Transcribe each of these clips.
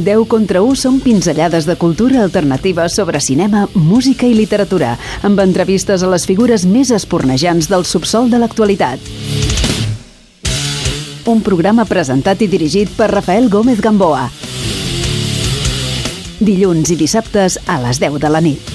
10 contra 1 són pinzellades de cultura alternativa sobre cinema, música i literatura, amb entrevistes a les figures més espornejants del subsol de l'actualitat. Un programa presentat i dirigit per Rafael Gómez Gamboa. Dilluns i dissabtes a les 10 de la nit.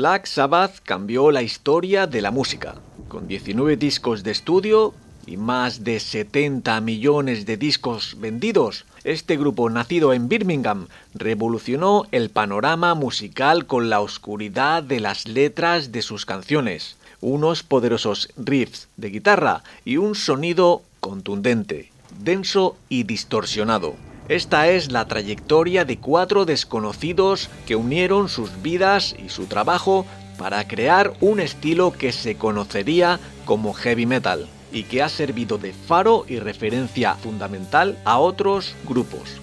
Black Sabbath cambió la historia de la música. Con 19 discos de estudio y más de 70 millones de discos vendidos, este grupo nacido en Birmingham revolucionó el panorama musical con la oscuridad de las letras de sus canciones, unos poderosos riffs de guitarra y un sonido contundente, denso y distorsionado. Esta es la trayectoria de cuatro desconocidos que unieron sus vidas y su trabajo para crear un estilo que se conocería como heavy metal y que ha servido de faro y referencia fundamental a otros grupos.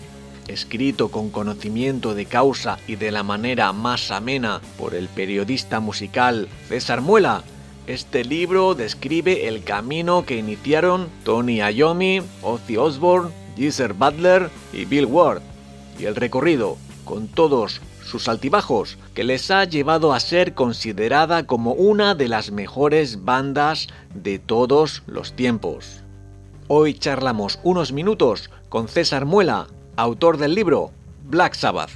Escrito con conocimiento de causa y de la manera más amena por el periodista musical César Muela, este libro describe el camino que iniciaron Tony Iommi, Ozzy Osbourne, Geezer Butler y Bill Ward, y el recorrido, con todos sus altibajos, que les ha llevado a ser considerada como una de las mejores bandas de todos los tiempos. Hoy charlamos unos minutos con César Muela, autor del libro Black Sabbath.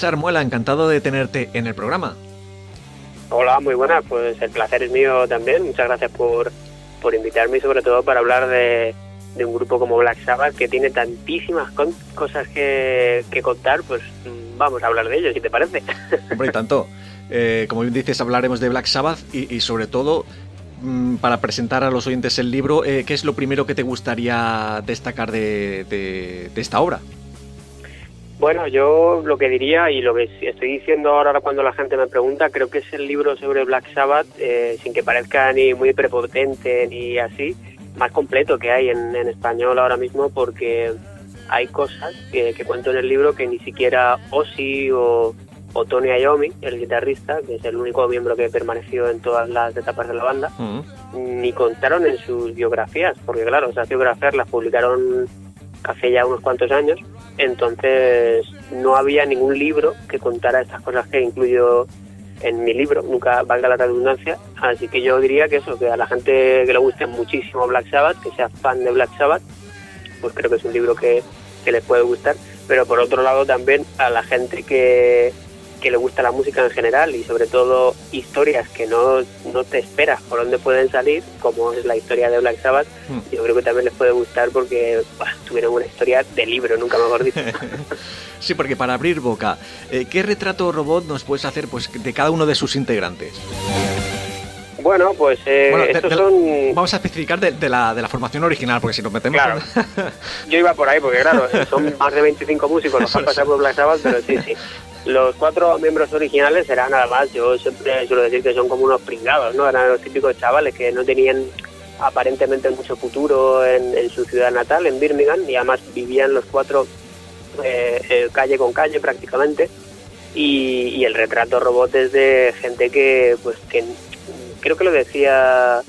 César Muela, encantado de tenerte en el programa. Hola, muy buenas, pues el placer es mío también. Muchas gracias por, por invitarme y sobre todo para hablar de, un grupo como Black Sabbath que tiene tantísimas cosas que, contar, pues mm, vamos a hablar de ello, si te parece. Hombre, y tanto. Eh, como bien dices, hablaremos de Black Sabbath y, sobre todo mm, para presentar a los oyentes el libro, eh, ¿qué es lo primero que te gustaría destacar de esta obra? Bueno, yo lo que diría y lo que estoy diciendo ahora cuando la gente me pregunta, creo que es el libro sobre Black Sabbath, eh, sin que parezca ni muy prepotente ni así, más completo que hay en, español ahora mismo porque hay cosas que, cuento en el libro que ni siquiera Ozzy o, Tony Iommi, el guitarrista, que es el único miembro que permaneció en todas las etapas de la banda, mm. ni contaron en sus biografías, porque claro, esas biografías las publicaron hace ya unos cuantos años, entonces no había ningún libro que contara estas cosas que incluyo en mi libro, nunca valga la redundancia, así que yo diría que eso, que a la gente que le guste muchísimo Black Sabbath, que sea fan de Black Sabbath, pues creo que es un libro que, que les puede gustar, pero por otro lado también a la gente que, que le gusta la música en general y sobre todo historias que no, no te esperas por dónde pueden salir, como es la historia de Black Sabbath, mm. yo creo que también les puede gustar porque tuvieron una historia de libro, nunca mejor dicho. sí, porque para abrir boca, eh, ¿qué retrato robot nos puedes hacer pues, de cada uno de sus integrantes? Bueno, pues eh, estos son... Vamos a especificar de, la, de la formación original, porque si nos metemos... Claro, yo iba por ahí, porque claro, son más de 25 músicos los que han pasado por Black Sabbath, pero sí, sí. Los cuatro miembros originales eran además, yo siempre suelo decir que son como unos pringados, ¿no? Eran los típicos chavales que no tenían aparentemente mucho futuro en, su ciudad natal, en Birmingham, y además vivían los cuatro eh, eh, calle con calle prácticamente. Y, el retrato robot es de gente que, pues, que creo que lo decía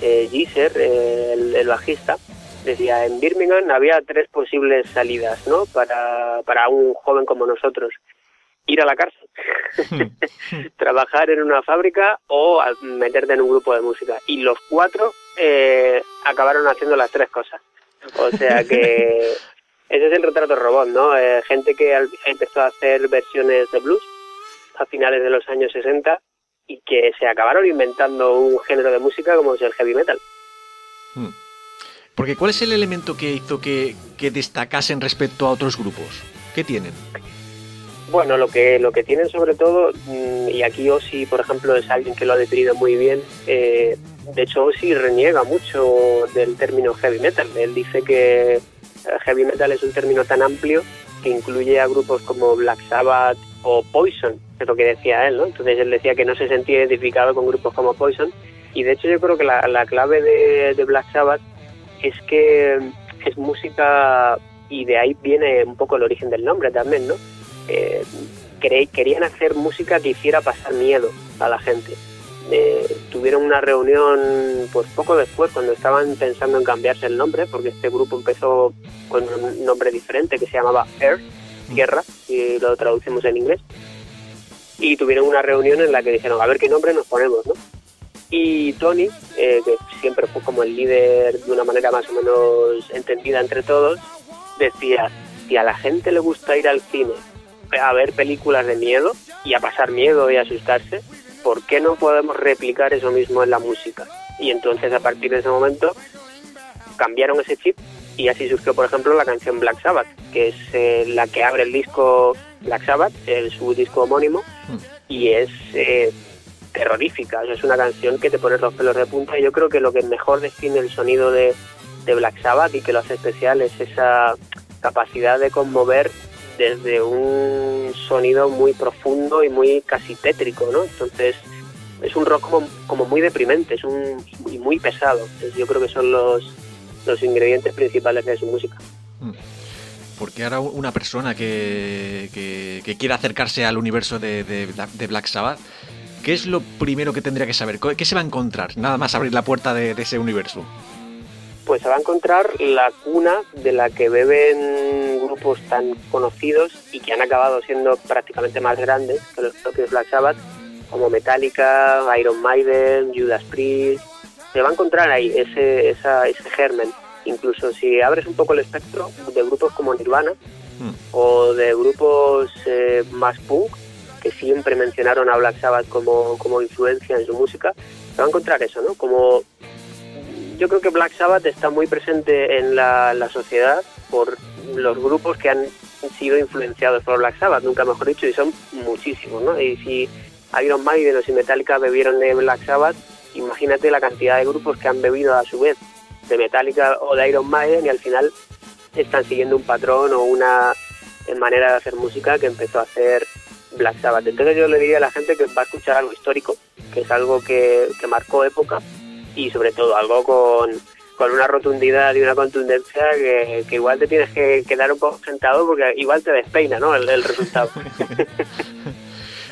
eh, Giser, el, el, bajista, decía, en Birmingham había tres posibles salidas, ¿no? Para, para un joven como nosotros ir a la cárcel, trabajar en una fábrica o meterte en un grupo de música. Y los cuatro eh, acabaron haciendo las tres cosas. O sea que ese es el retrato robot, ¿no? Eh, gente que empezó a hacer versiones de blues a finales de los años 60 y que se acabaron inventando un género de música como es el heavy metal. Hmm. Porque ¿cuál es el elemento que hizo que, que destacasen respecto a otros grupos? ¿Qué tienen? Bueno, lo que, lo que tienen sobre todo, mm, y aquí Ozzy, por ejemplo, es alguien que lo ha definido muy bien, eh, de hecho Ozzy reniega mucho del término heavy metal. Él dice que eh, heavy metal es un término tan amplio que incluye a grupos como Black Sabbath o Poison, es lo que decía él, ¿no? Entonces él decía que no se sentía identificado con grupos como Poison, y de hecho yo creo que la, la clave de, de Black Sabbath es que es música y de ahí viene un poco el origen del nombre también, ¿no? Eh, querían hacer música que hiciera pasar miedo a la gente. Eh, tuvieron una reunión pues poco después cuando estaban pensando en cambiarse el nombre porque este grupo empezó con un nombre diferente que se llamaba Earth, Tierra, y lo traducimos en inglés. Y tuvieron una reunión en la que dijeron, a ver qué nombre nos ponemos, ¿no? Y Tony, eh, que siempre fue como el líder de una manera más o menos entendida entre todos, decía, si a la gente le gusta ir al cine a ver películas de miedo y a pasar miedo y asustarse, ¿por qué no podemos replicar eso mismo en la música? Y entonces a partir de ese momento cambiaron ese chip y así surgió, por ejemplo, la canción Black Sabbath, que es eh, la que abre el disco Black Sabbath, el, su disco homónimo, y es eh, terrorífica. es una canción que te pone los pelos de punta y yo creo que lo que mejor define el sonido de, de Black Sabbath y que lo hace especial es esa capacidad de conmover desde un sonido muy profundo y muy casi tétrico, ¿no? Entonces es un rock como, como muy deprimente, es un y muy pesado. yo creo que son los, ingredientes principales de su música. Mm. Porque ahora una persona que, quiera acercarse al universo de, Black Sabbath, ¿qué es lo primero que tendría que saber? ¿Qué se va a encontrar? Nada más abrir la puerta de ese universo pues se va a encontrar la cuna de la que beben grupos tan conocidos y que han acabado siendo prácticamente más grandes que los propios Black Sabbath, como Metallica, Iron Maiden, Judas Priest. Se va a encontrar ahí ese, esa, ese germen. Incluso si abres un poco el espectro de grupos como Nirvana hmm. o de grupos eh, más punk, que siempre mencionaron a Black Sabbath como, como influencia en su música, se va a encontrar eso, ¿no? Como yo creo que Black Sabbath está muy presente en la, sociedad por los grupos que han sido influenciados por Black Sabbath, nunca mejor dicho, y son muchísimos, ¿no? Y si Iron Maiden o Metallica bebieron de Black Sabbath, imagínate la cantidad de grupos que han bebido a su vez de Metallica o de Iron Maiden y al final están siguiendo un patrón o una manera de hacer música que empezó a hacer Black Sabbath. Entonces yo le diría a la gente que va a escuchar algo histórico, que es algo que, que marcó época y sobre todo algo con, con una rotundidad y una contundencia que, igual te tienes que quedar un poco sentado porque igual te despeina ¿no? el, resultado.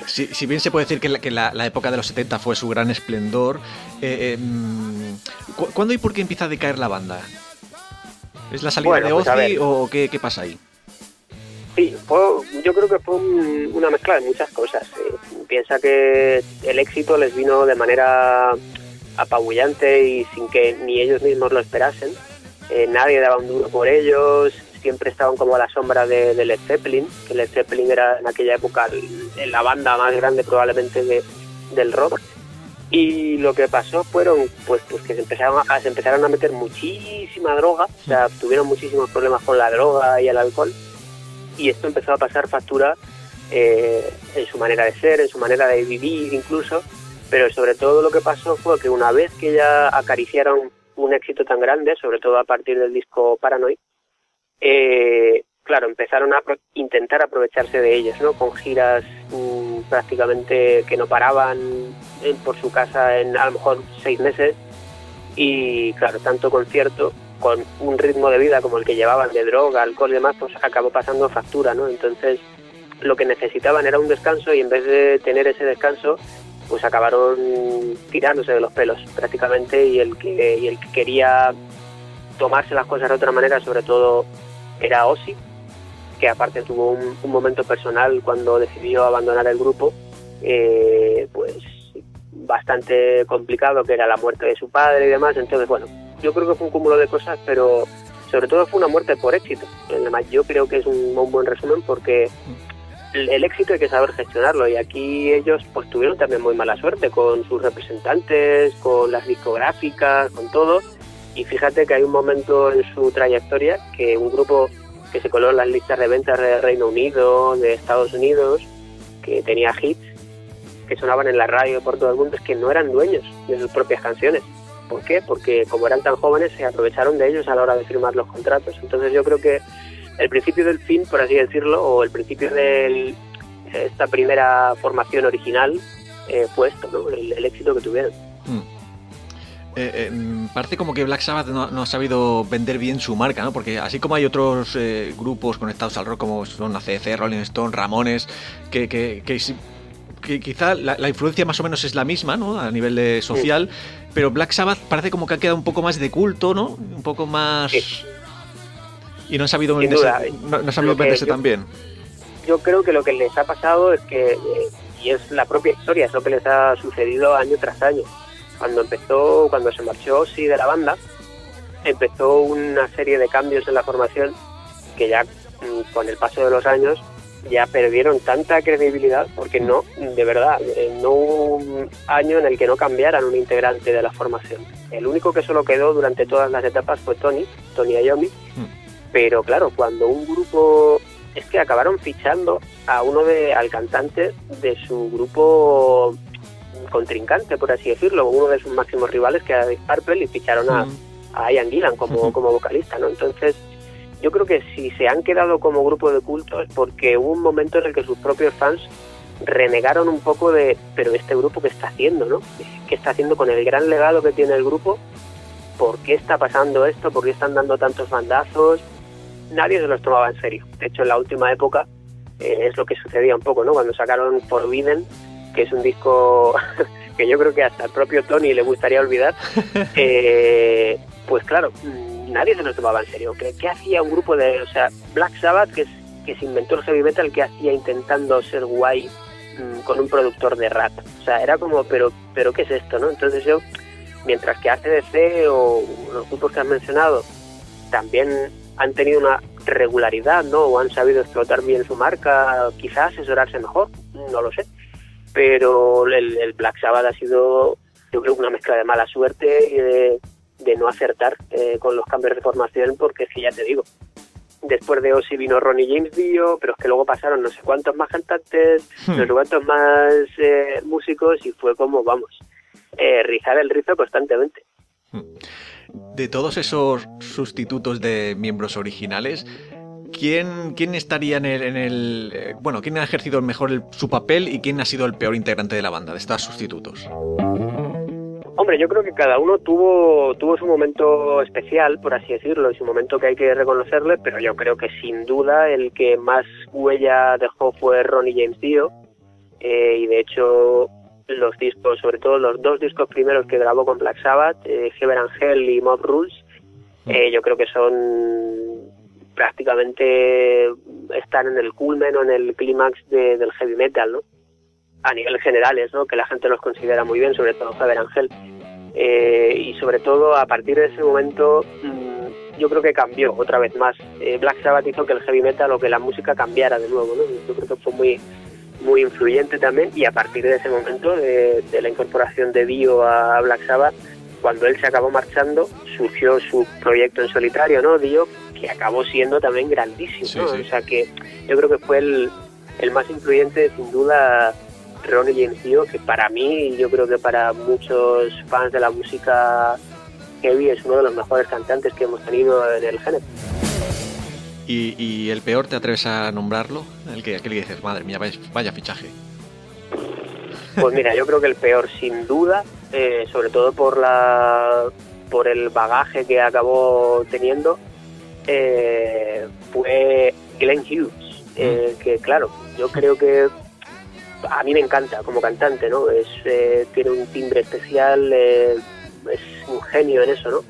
Si, si, bien se puede decir que, la, que la, época de los 70 fue su gran esplendor, eh, eh, ¿cuándo y por qué empieza a decaer la banda? ¿Es la salida de pues Ozzy o qué, qué, pasa ahí? Sí, yo creo que fue una mezcla de muchas cosas. Eh, piensa que el éxito les vino de manera apabullante y sin que ni ellos mismos lo esperasen. Eh, nadie daba un duro por ellos, siempre estaban como a la sombra de, Led Zeppelin, que Led Zeppelin era en aquella época la banda más grande probablemente del rock. Y lo que pasó fueron pues, pues que se empezaron, a, se empezaron a meter muchísima droga, o sea, tuvieron muchísimos problemas con la droga y el alcohol, y esto empezó a pasar factura eh, en su manera de ser, en su manera de vivir incluso, pero sobre todo lo que pasó fue que una vez que ya acariciaron un éxito tan grande, sobre todo a partir del disco Paranoid, eh, claro, empezaron a intentar aprovecharse de ellos, ¿no? Con giras mm, prácticamente que no paraban eh, por su casa en a lo mejor seis meses y claro, tanto concierto con un ritmo de vida como el que llevaban de droga, alcohol y demás, pues acabó pasando factura, ¿no? Entonces lo que necesitaban era un descanso y en vez de tener ese descanso pues acabaron tirándose de los pelos prácticamente y el que, y el que quería tomarse las cosas de otra manera sobre todo era Ozzy que aparte tuvo un, momento personal cuando decidió abandonar el grupo eh, pues bastante complicado que era la muerte de su padre y demás. Entonces bueno yo creo que fue un cúmulo de cosas pero sobre todo fue una muerte por éxito. Yo creo que es un buen resumen porque el, éxito hay que saber gestionarlo y aquí ellos pues tuvieron también muy mala suerte con sus representantes, con las discográficas, con todo y fíjate que hay un momento en su trayectoria que un grupo que se coló en las listas de ventas de Reino Unido, de Estados Unidos, que tenía hits que sonaban en la radio por todo el mundo, es que no eran dueños de sus propias canciones. ¿Por qué? Porque como eran tan jóvenes se aprovecharon de ellos a la hora de firmar los contratos. Entonces yo creo que el principio del fin, por así decirlo, o el principio de esta primera formación original eh, fue esto, ¿no? el, éxito que tuvieron. Hmm. Eh, eh, parece como que Black Sabbath no, ha sabido vender bien su marca, ¿no? Porque así como hay otros grupos conectados al rock como son ACC, Rolling Stone, Ramones, que, que, que, quizá la, influencia más o menos es la misma, ¿no? A nivel de social, pero Black Sabbath parece como que ha quedado un poco más de culto, ¿no? Un poco más y no han sabido venderse, no, no también. Yo creo que lo que les ha pasado es que, eh, y es la propia historia, es lo que les ha sucedido año tras año. Cuando empezó, cuando se marchó Ozzy de la banda, empezó una serie de cambios en la formación que ya mm, con el paso de los años ya perdieron tanta credibilidad porque no, de verdad, eh, no hubo un año en el que no cambiaran un integrante de la formación. El único que solo quedó durante todas las etapas fue Tony, Tony Iommi, hmm. Pero claro, cuando un grupo es que acabaron fichando a uno de al cantante de su grupo contrincante, por así decirlo, uno de sus máximos rivales que era Dick Purple y ficharon a, a Ian Gillan como, como vocalista, ¿no? Entonces, yo creo que si se han quedado como grupo de culto es porque hubo un momento en el que sus propios fans renegaron un poco de, pero este grupo qué está haciendo, ¿no? ¿Qué está haciendo con el gran legado que tiene el grupo? ¿Por qué está pasando esto? ¿Por qué están dando tantos bandazos? Nadie se los tomaba en serio. De hecho, en la última época eh, es lo que sucedía un poco, ¿no? Cuando sacaron Forbidden, que es un disco que yo creo que hasta el propio Tony le gustaría olvidar, eh, pues claro, nadie se los tomaba en serio. ¿Qué, ¿Qué, hacía un grupo de, o sea, Black Sabbath, que, que se inventó el heavy metal, que hacía intentando ser guay mm, con un productor de rap? O sea, era como, pero, pero ¿qué es esto, no? Entonces yo, mientras que ACDC o los grupos que has mencionado también han tenido una regularidad, ¿no? O han sabido explotar bien su marca, quizás asesorarse mejor, no lo sé. Pero el, Black Sabbath ha sido, yo creo, una mezcla de mala suerte y de, no acertar eh, con los cambios de formación, porque es que ya te digo, después de Ozzy vino Ronnie James Dio, pero es que luego pasaron no sé cuántos más cantantes, hmm. no sé cuántos más eh, músicos y fue como, vamos, eh, rizar el rizo constantemente. Hmm de todos esos sustitutos de miembros originales, ¿quién, quién estaría en el, el eh, bueno, quién ha ejercido mejor su papel y quién ha sido el peor integrante de la banda, de estos sustitutos? Hombre, yo creo que cada uno tuvo, tuvo su momento especial, por así decirlo, y su momento que hay que reconocerle, pero yo creo que sin duda el que más huella dejó fue Ronnie James Dio, eh, y de hecho los discos, sobre todo los dos discos primeros que grabó con Black Sabbath, eh, Heaven Angel y Mob Rules, eh, yo creo que son prácticamente están en el culmen o en el clímax del heavy metal, ¿no? A nivel generales, ¿no? Que la gente los considera muy bien, sobre todo Heaven Angel. Eh, y sobre todo a partir de ese momento mm, yo creo que cambió otra vez más. Eh, Black Sabbath hizo que el heavy metal o que la música cambiara de nuevo, ¿no? Yo creo que fue muy muy influyente también y a partir de ese momento de, la incorporación de Dio a Black Sabbath, cuando él se acabó marchando, surgió su proyecto en solitario, ¿no? Dio, que acabó siendo también grandísimo, O sea que yo creo que fue el, el más influyente, sin duda, Ronnie James Dio, que para mí, y yo creo que para muchos fans de la música heavy, es uno de los mejores cantantes que hemos tenido en el género. ¿Y, el peor te atreves a nombrarlo? El que, aquel que dices, madre mía, vaya, fichaje. Pues mira, yo creo que el peor, sin duda, eh, sobre todo por la por el bagaje que acabó teniendo, eh, fue Glenn Hughes. Eh, mm. que claro, yo creo que a mí me encanta como cantante, ¿no? Es, tiene un timbre especial, es un genio en eso, ¿no?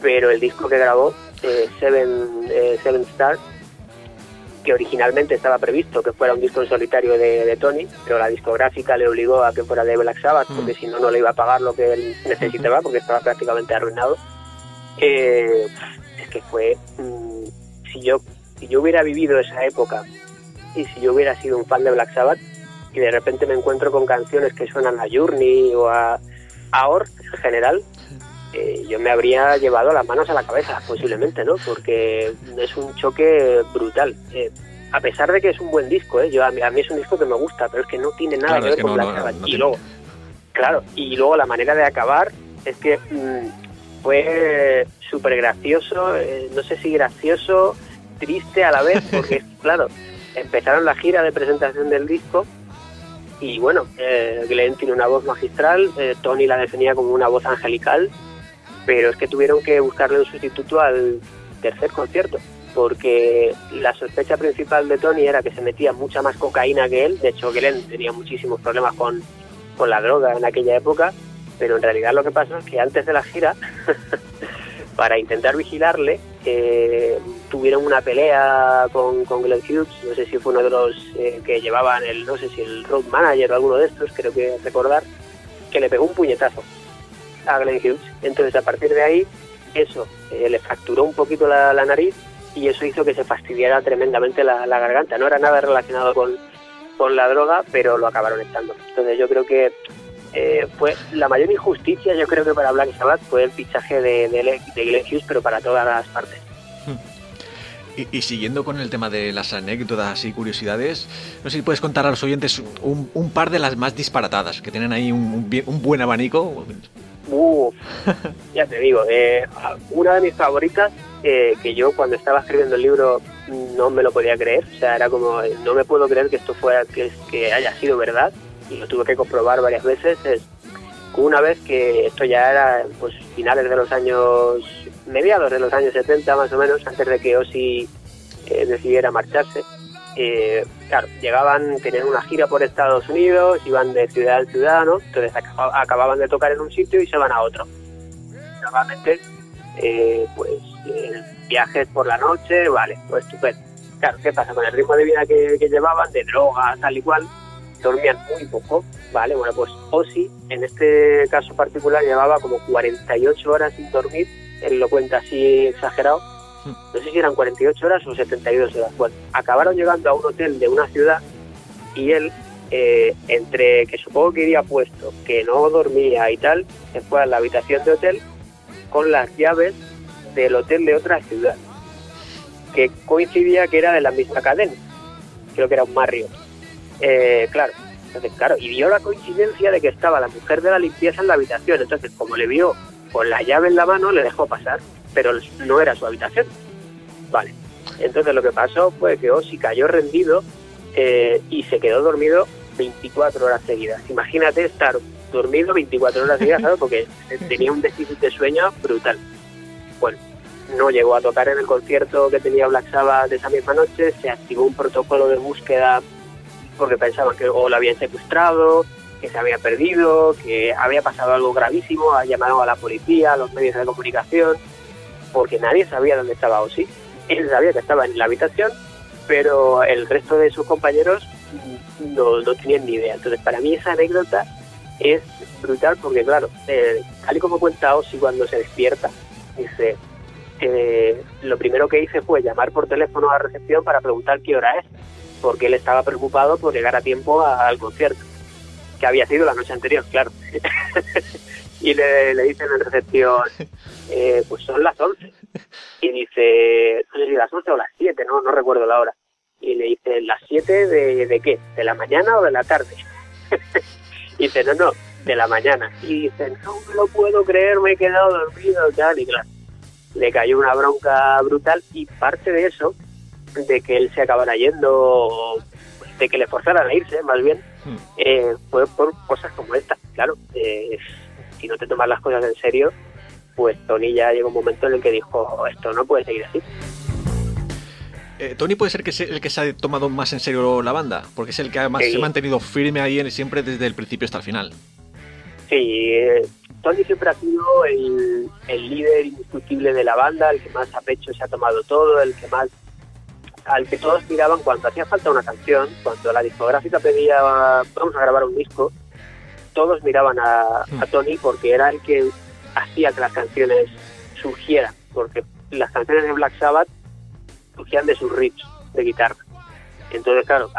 Pero el disco que grabó eh, Seven, eh, Seven Star, que originalmente estaba previsto que fuera un disco en solitario de, Tony, pero la discográfica le obligó a que fuera de Black Sabbath, porque mm. si no, no le iba a pagar lo que él necesitaba, porque estaba prácticamente arruinado. Eh, es que fue, mm, si, yo, si yo hubiera vivido esa época y si yo hubiera sido un fan de Black Sabbath y de repente me encuentro con canciones que suenan a Journey o a, a Or en general, eh, yo me habría llevado las manos a la cabeza, posiblemente, ¿no? Porque es un choque brutal. Eh, a pesar de que es un buen disco, ¿eh? Yo, a, mí, es un disco que me gusta, pero es que no tiene nada que ver con Black Sabbath. y luego, claro, y luego la manera de acabar es que mm, fue súper gracioso, eh, no sé si gracioso, triste a la vez, porque, claro, empezaron la gira de presentación del disco y bueno, eh, Glenn tiene una voz magistral, Tony la definía como una voz angelical pero es que tuvieron que buscarle un sustituto al tercer concierto, porque la sospecha principal de Tony era que se metía mucha más cocaína que él, de hecho Glenn tenía muchísimos problemas con, con la droga en aquella época, pero en realidad lo que pasó es que antes de la gira, para intentar vigilarle, eh, tuvieron una pelea con, con Glenn Hughes, no sé si fue uno de los eh, que llevaban el, no sé si el road manager o alguno de estos, creo que recordar, que le pegó un puñetazo a Glenn Hughes. Entonces, a partir de ahí, eso eh, le fracturó un poquito la, nariz y eso hizo que se fastidiara tremendamente la, garganta. No era nada relacionado con, con, la droga, pero lo acabaron echando. Entonces, yo creo que eh, fue la mayor injusticia, yo creo que para Black Sabbath fue el fichaje de, de, Glenn Hughes, pero para todas las partes. Y, siguiendo con el tema de las anécdotas y curiosidades, no sé si puedes contar a los oyentes un, un par de las más disparatadas, que tienen ahí un buen abanico. Uf, ya te digo, eh, una de mis favoritas, eh, que yo cuando estaba escribiendo el libro no me lo podía creer, o sea, era como, no me puedo creer que esto fuera, que, haya sido verdad, y lo tuve que comprobar varias veces, es una vez que esto ya era pues finales de los años, mediados de los años 70 más o menos, antes de que Ozzy eh, decidiera marcharse, eh, claro, llegaban, tenían una gira por Estados Unidos, iban de ciudad en ciudad, ¿no? Entonces acababan de tocar en un sitio y se van a otro. Normalmente, eh, pues, eh, viajes por la noche, vale, pues estupendo. Claro, ¿qué pasa? Con el ritmo de vida que, llevaban, de droga, tal y cual, dormían muy poco, ¿vale? Bueno, pues Ozzy, en este caso particular, llevaba como 48 horas sin dormir, él lo cuenta así exagerado, no sé si eran 48 horas o 72 horas. Bueno, acabaron llegando a un hotel de una ciudad y él, eh, entre que supongo que iría puesto, que no dormía y tal, se fue a la habitación de hotel con las llaves del hotel de otra ciudad, que coincidía que era de la misma cadena. Creo que era un Marriott. Eh, claro, entonces, claro, y vio la coincidencia de que estaba la mujer de la limpieza en la habitación. Entonces, como le vio con la llave en la mano, le dejó pasar pero no era su habitación. Vale. Entonces lo que pasó fue que Ozzy cayó rendido eh, y se quedó dormido 24 horas seguidas. Imagínate estar dormido 24 horas seguidas, ¿sabes? Porque tenía un déficit de sueño brutal. Bueno, no llegó a tocar en el concierto que tenía Black Sabbath esa misma noche, se activó un protocolo de búsqueda porque pensaban que o lo habían secuestrado, que se había perdido, que había pasado algo gravísimo, ha llamado a la policía, a los medios de comunicación, porque nadie sabía dónde estaba Ozzy. Él sabía que estaba en la habitación, pero el resto de sus compañeros no, no tenían ni idea. Entonces, para mí esa anécdota es brutal porque, claro, eh, tal y como cuenta Ozzy cuando se despierta, dice, eh, lo primero que hice fue llamar por teléfono a recepción para preguntar qué hora es, porque él estaba preocupado por llegar a tiempo al concierto, que había sido la noche anterior, claro. y le, le dicen en recepción, eh, pues son las 11. Y dice, no sé si las 11 o las 7, no, no recuerdo la hora. Y le dice, ¿las 7 de, de qué? ¿De la mañana o de la tarde? y dice, no, no, de la mañana. Y dice, no me lo puedo creer, me he quedado dormido, tal, y claro le cayó una bronca brutal y parte de eso, de que él se acabara yendo, de que le forzaran a irse, más bien, hmm. eh, fue por cosas como esta. Claro, eh, si no te tomas las cosas en serio, pues Tony ya llegó un momento en el que dijo, esto no puede seguir así. Eh, Tony puede ser que el que se ha tomado más en serio la banda, porque es el que además se ha mantenido firme ahí siempre desde el principio hasta el final. Sí, Tony siempre ha sido el, líder indiscutible de la banda, el que más a pecho se ha tomado todo, el que más al que todos miraban cuando hacía falta una canción, cuando la discográfica pedía vamos a grabar un disco, todos miraban a, a hmm. Tony porque era el que hacía que las canciones surgieran, porque las canciones de Black Sabbath surgían de sus riffs de guitarra. Entonces, claro,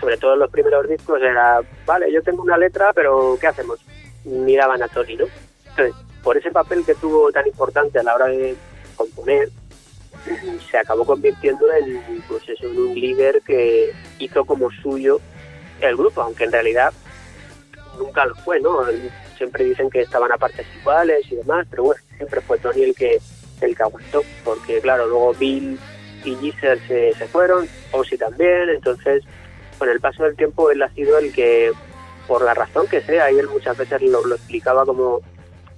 sobre todo en los primeros discos era, vale, yo tengo una letra, pero ¿qué hacemos? miraban a Tony, ¿no? Entonces, por ese papel que tuvo tan importante a la hora de componer, se acabó convirtiendo en, pues eso, en un líder que hizo como suyo el grupo, aunque en realidad nunca lo fue, ¿no? Siempre dicen que estaban a partes iguales y demás, pero bueno, siempre fue Tony el que el que aguantó, porque claro, luego Bill y Giselle se, se fueron, Ozzy también, entonces con el paso del tiempo él ha sido el que por la razón que sea, y él muchas veces lo, explicaba como,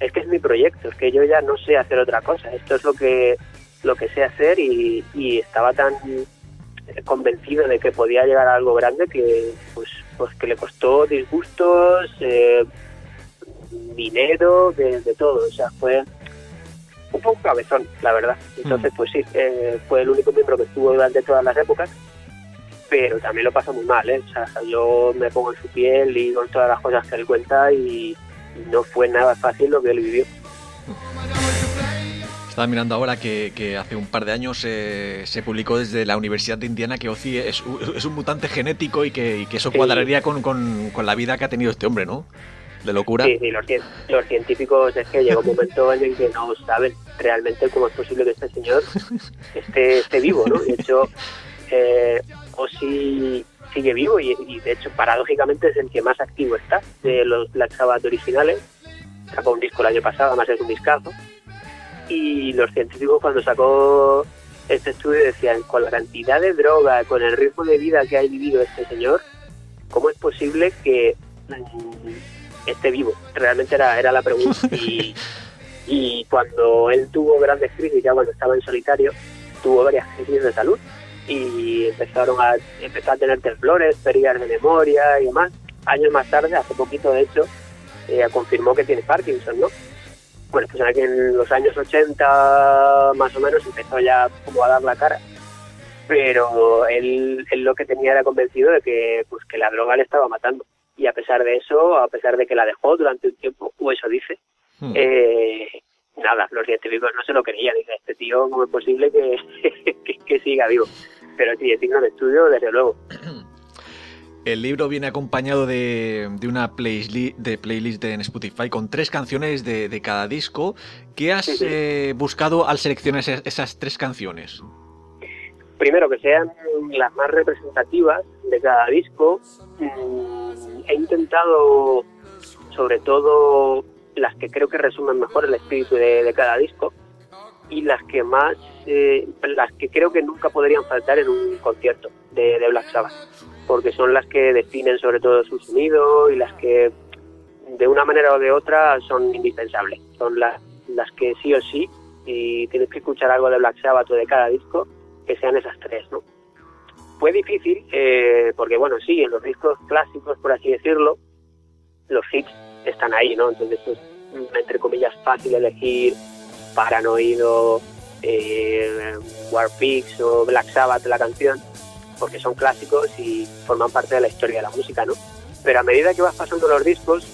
es que es mi proyecto, es que yo ya no sé hacer otra cosa, esto es lo que, lo que sé hacer y, estaba tan convencido de que podía llegar a algo grande que pues pues que le costó disgustos eh, dinero de, todo o sea fue un poco cabezón la verdad entonces mm. pues sí eh, fue el único miembro que estuvo durante todas las épocas pero también lo pasa muy mal, ¿eh? O sea, yo me pongo en su piel y con todas las cosas que él cuenta y, no fue nada fácil lo que él vivió. Estaba mirando ahora que, hace un par de años eh, se publicó desde la Universidad de Indiana que Ozzy es, un mutante genético y que, eso cuadraría con, con, la vida que ha tenido este hombre, ¿no? De locura. Sí, sí, los, científicos es que llega un momento en el que no saben realmente cómo es posible que este señor esté, esté vivo, ¿no? De hecho, eh, Ozzy sigue vivo y, de hecho paradójicamente es el que más activo está de los Black Sabbath originales. Sacó un disco el año pasado, además es un discazo. Y los científicos cuando sacó este estudio decían, con la cantidad de droga, con el ritmo de vida que ha vivido este señor, ¿cómo es posible que mm, esté vivo? Realmente era, era la pregunta. Y, y cuando él tuvo grandes crisis, ya cuando estaba en solitario, tuvo varias crisis de salud y empezaron a, empezar a tener temblores, pérdidas de memoria y demás. Años más tarde, hace poquito de hecho, eh, confirmó que tiene Parkinson, ¿no? Bueno, pues aquí en los años 80 más o menos empezó ya como a dar la cara, pero él, él lo que tenía era convencido de que, pues, que la droga le estaba matando. Y a pesar de eso, a pesar de que la dejó durante un tiempo, o eso dice, hmm. eh, nada, los científicos no se lo creían. Dice, este tío, ¿cómo es posible que, que siga vivo? pero sí, es digno de estudio, desde luego. El libro viene acompañado de, una playlist de, playlist en Spotify con tres canciones de, cada disco. ¿Qué has eh, buscado al seleccionar esas, tres canciones? Primero, que sean las más representativas de cada disco. Mm, he intentado, sobre todo, las que creo que resumen mejor el espíritu de, cada disco. y las que más, eh, las que creo que nunca podrían faltar en un concierto de, Black Sabbath, porque son las que definen sobre todo su sonido y las que de una manera o de otra son indispensables, son las, las que sí o sí, y tienes que escuchar algo de Black Sabbath o de cada disco, que sean esas tres, ¿no? Fue difícil, eh, porque bueno, sí, en los discos clásicos, por así decirlo, los hits están ahí, ¿no? Entonces es, entre comillas, fácil elegir Paranoido, eh, Warpix o Black Sabbath, la canción, porque son clásicos y forman parte de la historia de la música, ¿no? Pero a medida que vas pasando los discos,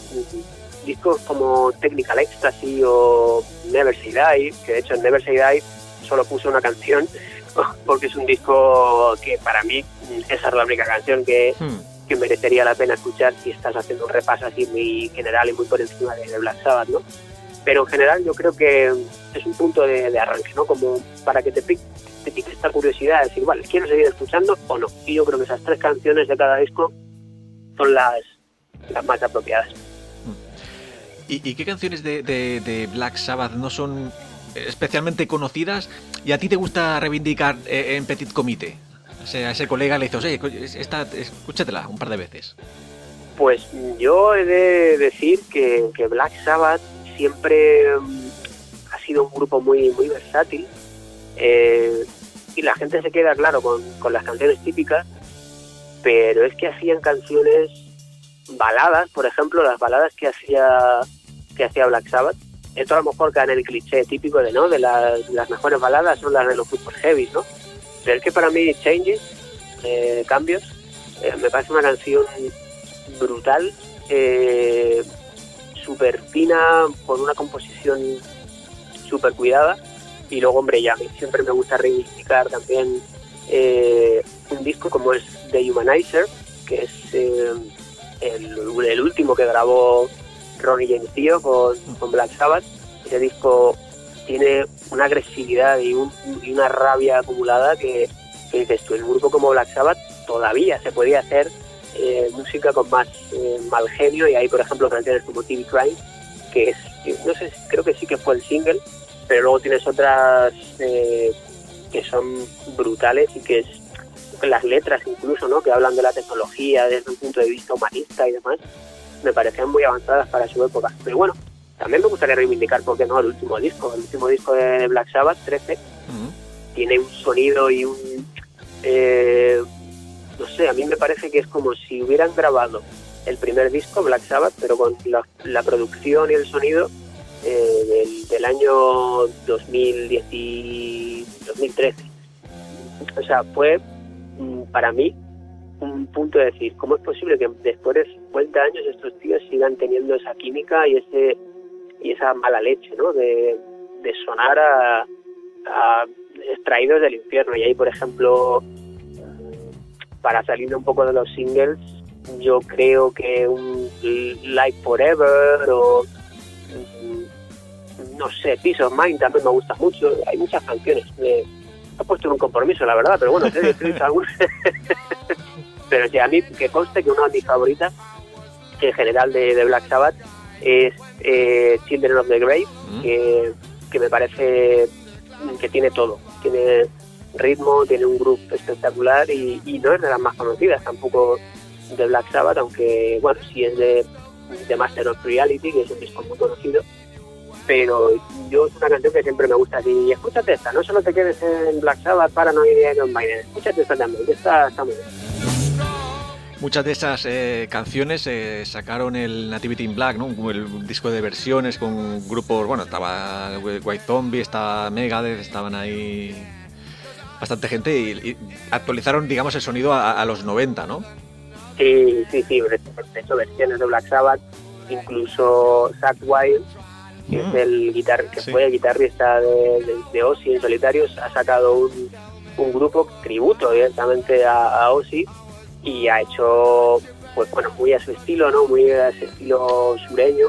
discos como Technical Ecstasy o Never Say Die, que de hecho en Never Say Die solo puse una canción, porque es un disco que para mí esa es la única canción que, hmm. que merecería la pena escuchar si estás haciendo un repaso así muy general y muy por encima de Black Sabbath, ¿no? pero en general yo creo que es un punto de, arranque, ¿no? Como para que te pique, esta curiosidad de decir, vale, quiero seguir escuchando o no. Y yo creo que esas tres canciones de cada disco son las, las más apropiadas. ¿Y, qué canciones de, Black Sabbath no son especialmente conocidas y a ti te gusta reivindicar eh, en Petit Comité? O sea, a ese colega le dices, oye, esta, escúchatela un par de veces. Pues yo he de decir que, que Black Sabbath siempre mm, ha sido un grupo muy, muy versátil eh, y la gente se queda, claro, con, con las canciones típicas, pero es que hacían canciones baladas, por ejemplo, las baladas que hacía que hacía Black Sabbath. Esto a lo mejor cae en el cliché típico de no de las, mejores baladas son las de los super heavy, ¿no? Pero es que para mí Changes, eh, cambios, eh, me parece una canción brutal, eh, súper fina, con una composición súper cuidada. Y luego, hombre, ya siempre me gusta reivindicar también eh, un disco como es The Humanizer, que es eh, el, último que grabó Ronnie James Dio con, con Black Sabbath. Ese disco tiene una agresividad y, una rabia acumulada que, que dices tú, el grupo como Black Sabbath todavía se podía hacer eh, música con más eh, mal genio y hay por ejemplo canciones como TV Crime que es no sé creo que sí que fue el single pero luego tienes otras eh, que son brutales y que es las letras incluso no que hablan de la tecnología desde un punto de vista humanista y demás me parecían muy avanzadas para su época. Pero bueno también me gustaría reivindicar porque no el último disco. El último disco de Black Sabbath 13 tiene un sonido y un eh, no sé, a mí me parece que es como si hubieran grabado el primer disco, Black Sabbath, pero con la, producción y el sonido eh, del, año 2010 2013. O sea, fue mm, para mí un punto de decir, ¿cómo es posible que después de 50 años estos tíos sigan teniendo esa química y ese y esa mala leche, ¿no? De, sonar a, a extraídos del infierno. Y ahí, por ejemplo, para salir un poco de los singles, yo creo que un Like Forever o no sé, Peace of Mind también me gusta mucho. Hay muchas canciones. Me he puesto en un compromiso, la verdad, pero bueno, he algunas. pero sí, a mí que conste que una de mis favoritas, en general de, Black Sabbath, es eh, Children of the Grave, mm. que, que me parece que tiene todo. Tiene ritmo, tiene un grupo espectacular y, no es de las más conocidas tampoco de Black Sabbath, aunque bueno, sí es de, de Master of Reality, que es un disco muy conocido, pero yo es una canción que siempre me gusta y escúchate esta, no solo te quedes en Black Sabbath, Paranoid y Iron Maiden, escúchate esta también, esta está muy bien. Muchas de esas eh, canciones eh, sacaron el Nativity in Black, ¿no? El disco de versiones con grupos, bueno, estaba White Zombie, estaba Megadeth, estaban ahí bastante gente y, actualizaron, digamos, el sonido a, los 90, ¿no? Sí, sí, sí, de hecho versiones de Black Sabbath, incluso Zach Wild, que es mm. el guitar que fue guitarrista de, de, Ozzy en solitarios, ha sacado un, un grupo tributo directamente a, Ozzy y ha hecho, pues bueno, muy a su estilo, ¿no? Muy a ese estilo sureño.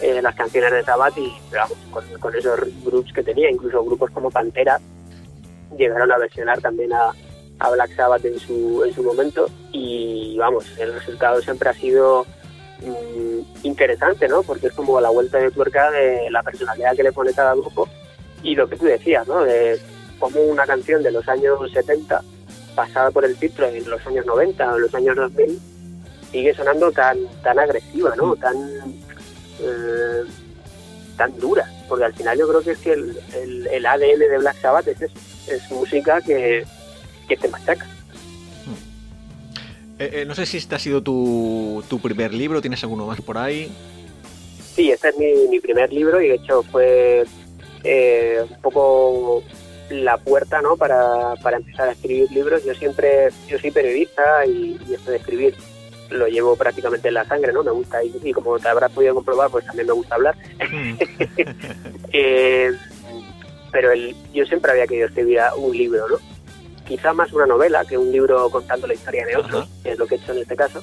Eh, las canciones de Sabbath y con, con esos grupos que tenía, incluso grupos como Pantera, llegaron a versionar también a, Black Sabbath en su, en su momento y vamos, el resultado siempre ha sido mm, interesante, ¿no? Porque es como la vuelta de tuerca de la personalidad que le pone cada grupo y lo que tú decías, ¿no? De cómo una canción de los años 70, pasada por el filtro en los años 90 o los años 2000, sigue sonando tan tan agresiva, ¿no? Tan eh, tan dura, porque al final yo creo que es que el, el, ADN de Black Sabbath es es música que, que te machaca. Eh, eh, no sé si este ha sido tu, tu primer libro, ¿tienes alguno más por ahí? Sí, este es mi, mi primer libro y de hecho fue eh, un poco la puerta ¿no? para, para empezar a escribir libros. Yo siempre, yo soy periodista y, esto de escribir lo llevo prácticamente en la sangre, ¿no? Me gusta y, como te habrás podido comprobar, pues también me gusta hablar. Mm. eh, pero el, yo siempre había querido escribir un libro, ¿no? Quizá más una novela que un libro contando la historia de otros, que es lo que he hecho en este caso.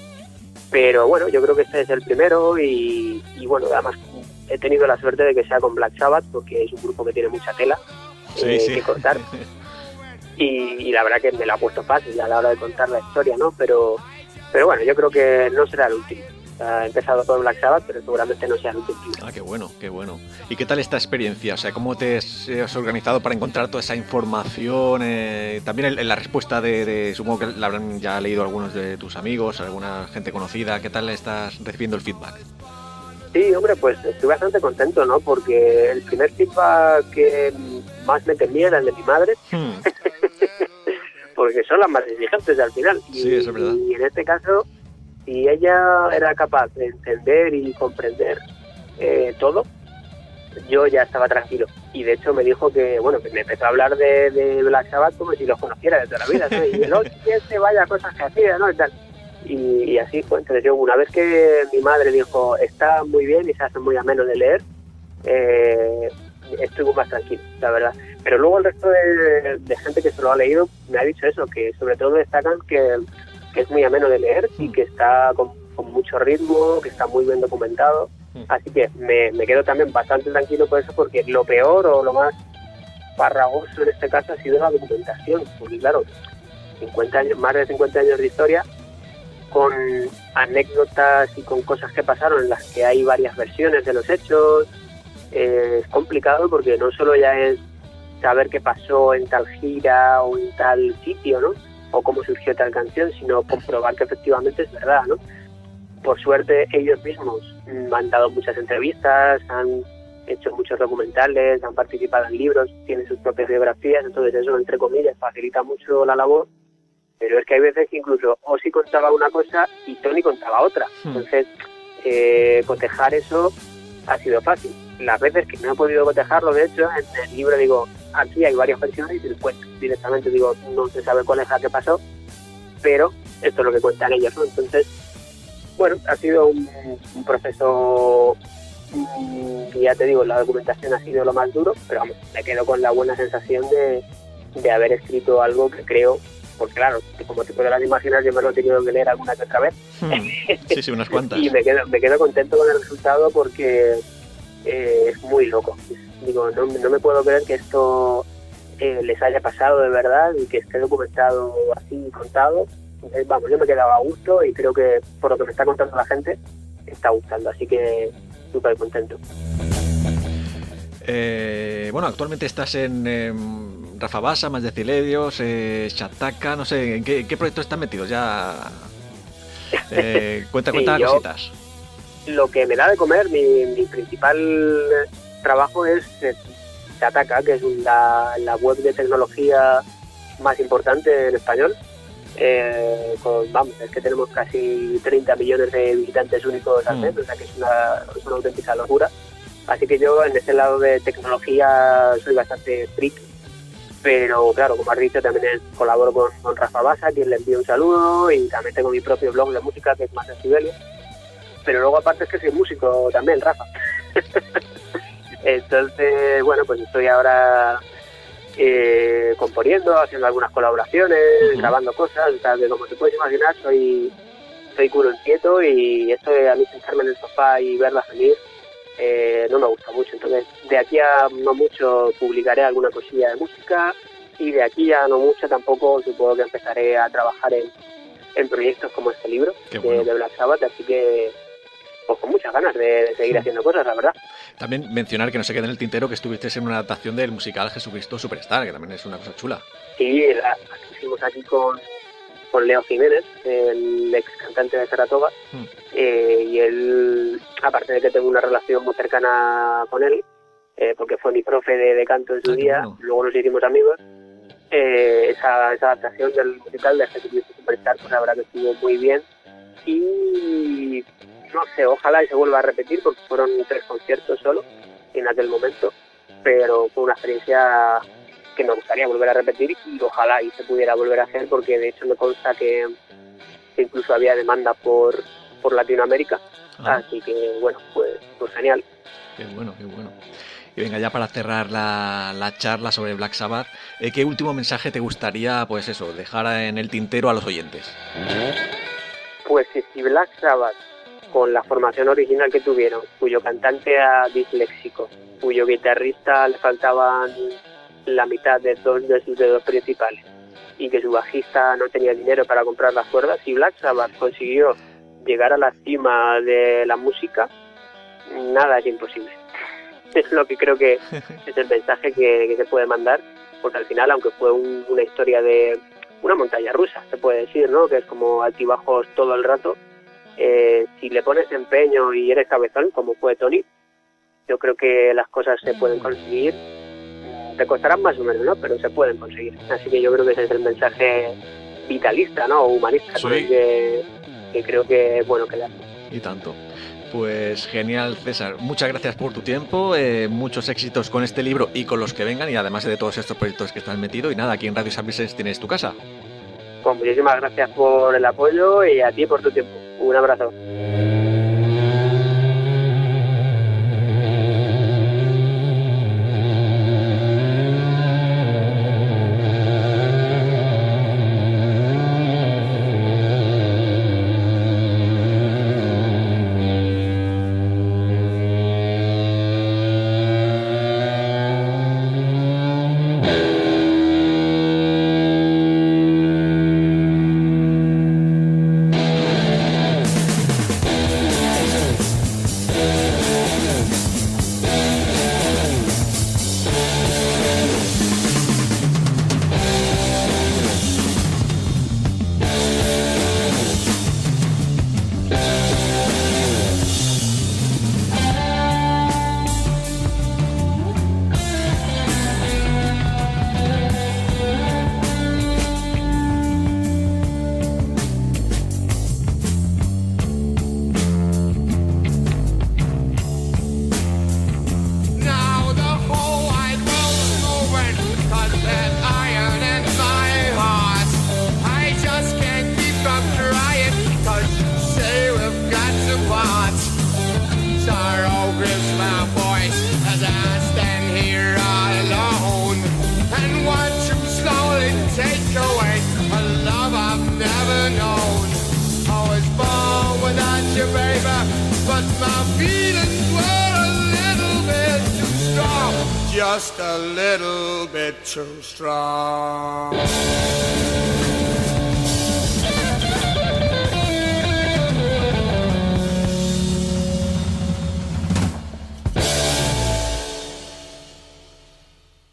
Pero bueno, yo creo que este es el primero y, y bueno, además he tenido la suerte de que sea con Black Sabbath, porque es un grupo que tiene mucha tela eh, que cortar. Y, la verdad que me la ha puesto fácil a la hora de contar la historia, ¿no? Pero, pero bueno, yo creo que no será el último. Ha empezado con Black Sabbath, pero seguramente no sea el último. Ah, qué bueno, qué bueno. ¿Y qué tal esta experiencia? O sea, ¿cómo te has organizado para encontrar toda esa información? Eh, también en la respuesta de, de, supongo que la habrán ya leído algunos de tus amigos, alguna gente conocida. ¿Qué tal estás recibiendo el feedback? Sí, hombre, pues estoy bastante contento, ¿no? Porque el primer feedback que más me temía era el de mi madre. Hmm. porque son las más exigentes al final. Sí, eso es verdad. Y en este caso, si ella era capaz de entender y comprender eh, todo, yo ya estaba tranquilo. Y de hecho me dijo que, bueno, que me empezó a hablar de, de Black Sabbath como si los conociera de toda la vida, ¿no? Y el que este vaya cosas que hacía, ¿no? Y tal. Y, así fue. Entonces yo una vez que mi madre dijo, está muy bien y se hace muy ameno de leer, eh, estuve más tranquilo, la verdad. Pero luego el resto de, gente que se lo ha leído me ha dicho eso, que sobre todo destacan que, es muy ameno de leer y mm. que está con, mucho ritmo, que está muy bien documentado. Mm. Así que me, me quedo también bastante tranquilo por eso, porque lo peor o lo más farragoso en este caso ha sido la documentación, porque claro, 50 años, más de 50 años de historia con anécdotas y con cosas que pasaron en las que hay varias versiones de los hechos. Eh, es complicado porque no solo ya es saber qué pasó en tal gira o en tal sitio, ¿no? O cómo surgió tal canción, sino comprobar que efectivamente es verdad, ¿no? Por suerte ellos mismos han dado muchas entrevistas, han hecho muchos documentales, han participado en libros, tienen sus propias biografías, entonces eso, entre comillas, facilita mucho la labor pero es que hay veces que incluso Ozzy contaba una cosa y Tony contaba otra. Hmm. Entonces, eh, cotejar eso ha sido fácil. Las veces que no he podido cotejarlo, de hecho, en el libro digo, aquí hay varias versiones y después directamente digo, no se sabe cuál es la que pasó, pero esto es lo que cuentan ellos, ¿no? Entonces, bueno, ha sido un, proceso mm, y ya te digo, la documentación ha sido lo más duro, pero vamos, me quedo con la buena sensación de, de haber escrito algo que creo porque claro, como te podrás imaginar, yo me lo he tenido que leer alguna que otra vez. Hmm. Sí, sí, unas cuantas. y me quedo, me quedo contento con el resultado porque eh, es muy loco. Digo, no, no, me puedo creer que esto eh, les haya pasado de verdad y que esté documentado así, contado. vamos, yo me quedaba a gusto y creo que por lo que me está contando la gente, está gustando. Así que súper contento. Eh, bueno, actualmente estás en em, Rafa Basa, Más de Ciledios, eh, Chataka, no sé, ¿en qué, proyectos están metidos? Ya. Eh, cuenta, cuenta cositas. Lo que me da de comer, mi, principal trabajo es Chataka, que es la, web de tecnología más importante en español. Eh, vamos, es que tenemos casi 30 millones de visitantes únicos al mm. mes, o sea que es una, es una auténtica locura Así que yo en ese lado de tecnología soy bastante freak, pero claro, como has dicho, también colaboro con, Rafa Basa, a quien le envío un saludo, y también tengo mi propio blog de música que es más de Sibelio. Pero luego aparte es que soy músico también, Rafa. Entonces, bueno, pues estoy ahora eh, componiendo, haciendo algunas colaboraciones, grabando cosas, o sea, que como te puedes imaginar, soy, soy culo inquieto y esto de a mí sentarme en el sofá y verlas venir, eh, no me gusta mucho. Entonces, de aquí a no mucho publicaré alguna cosilla de música y de aquí a no mucho tampoco supongo que empezaré a trabajar en, en proyectos como este libro de, Black Sabbath, así que pues con muchas ganas de, seguir haciendo cosas, la verdad. También mencionar que no se quede en el tintero que estuviste en una adaptación del musical Jesucristo Superstar, que también es una cosa chula. Sí, la, hicimos aquí con, con Leo Jiménez, el ex cantante de Saratoga, hmm. eh, y él, aparte de que tengo una relación muy cercana con él, eh, porque fue mi profe de, canto en su ah, día, luego nos hicimos amigos, eh, esa, esa, adaptación del musical de Jesucristo Superstar, pues la verdad que estuvo muy bien, y no sé, ojalá y se vuelva a repetir, porque fueron tres conciertos solo en aquel momento, pero fue una experiencia que me gustaría volver a repetir y ojalá y se pudiera volver a hacer porque de hecho me consta que, incluso había demanda por, por Latinoamérica. Ah. Así que bueno, pues, pues genial. Qué bueno, qué bueno. Y venga, ya para cerrar la, la charla sobre Black Sabbath, eh, ¿qué último mensaje te gustaría, pues eso, dejar en el tintero a los oyentes? Pues si Black Sabbath, con la formación original que tuvieron, cuyo cantante era disléxico, cuyo guitarrista le faltaban la mitad de dos de sus dedos principales y que su bajista no tenía dinero para comprar las cuerdas y Black Sabbath consiguió llegar a la cima de la música, nada es imposible. Es lo que creo que es el mensaje que, se puede mandar, porque al final, aunque fue una historia de una montaña rusa, se puede decir, ¿no? Que es como altibajos todo el rato. Eh, si le pones empeño y eres cabezón, como fue Tony, yo creo que las cosas se pueden conseguir te costarán más o menos, ¿no? Pero se pueden conseguir. Así que yo creo que ese es el mensaje vitalista, ¿no? Humanista, que, creo que es bueno que Y tanto. Pues genial, César. Muchas gracias por tu tiempo, eh, muchos éxitos con este libro y con los que vengan, y además de todos estos proyectos que estás metido. Y nada, aquí en Radio San Vicente tienes tu casa. Pues muchísimas gracias por el apoyo y a ti por tu tiempo. Un abrazo.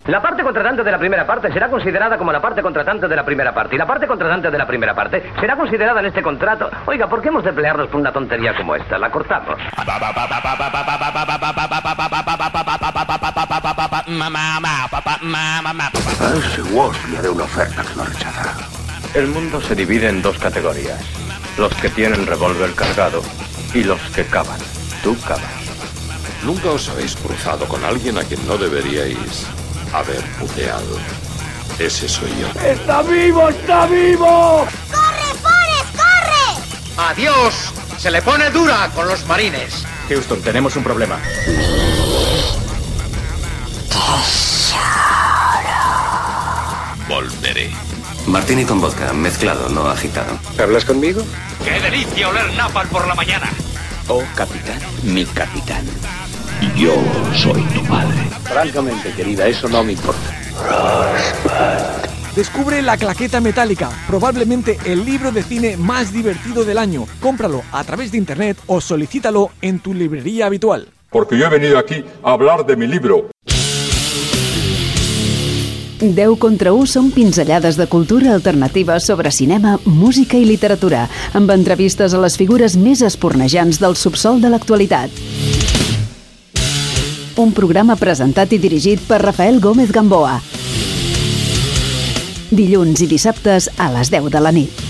La parte contratante de la primera parte será considerada como la parte contratante de la primera parte. Y la parte contratante de la primera parte será considerada en este contrato. Oiga, ¿por qué hemos de pelearnos por una tontería como esta? La cortamos. A ese Walsh le haré una oferta que no rechazará. El mundo se divide en dos categorías. Los que tienen revólver cargado y los que cavan. Tú cavas. Nunca os habéis cruzado con alguien a quien no deberíais haber puteado. Ese soy yo. ¡Está vivo! ¡Está vivo! ¡Corre, Forrest, corre! ¡Adiós! Se le pone dura con los marines. Houston, tenemos un problema. Volveré. Martini con vodka, mezclado, no agitado. ¿Hablas conmigo? ¡Qué delicia oler napal por la mañana! Oh, capitán, mi capitán. Yo soy tu padre. Francamente, querida, eso no me importa. Descubre La Claqueta Metálica, probablemente el libro de cine más divertido del año. Cómpralo a través de internet o solicítalo en tu librería habitual. porque yo he venido aquí a hablar de mi libro. 10 contra 1 són pinzellades de cultura alternativa sobre cinema, música i literatura, amb entrevistes a les figures més espornejants del subsol de l'actualitat. Un programa presentat i dirigit per Rafael Gómez Gamboa. Dilluns i dissabtes a les 10 de la nit.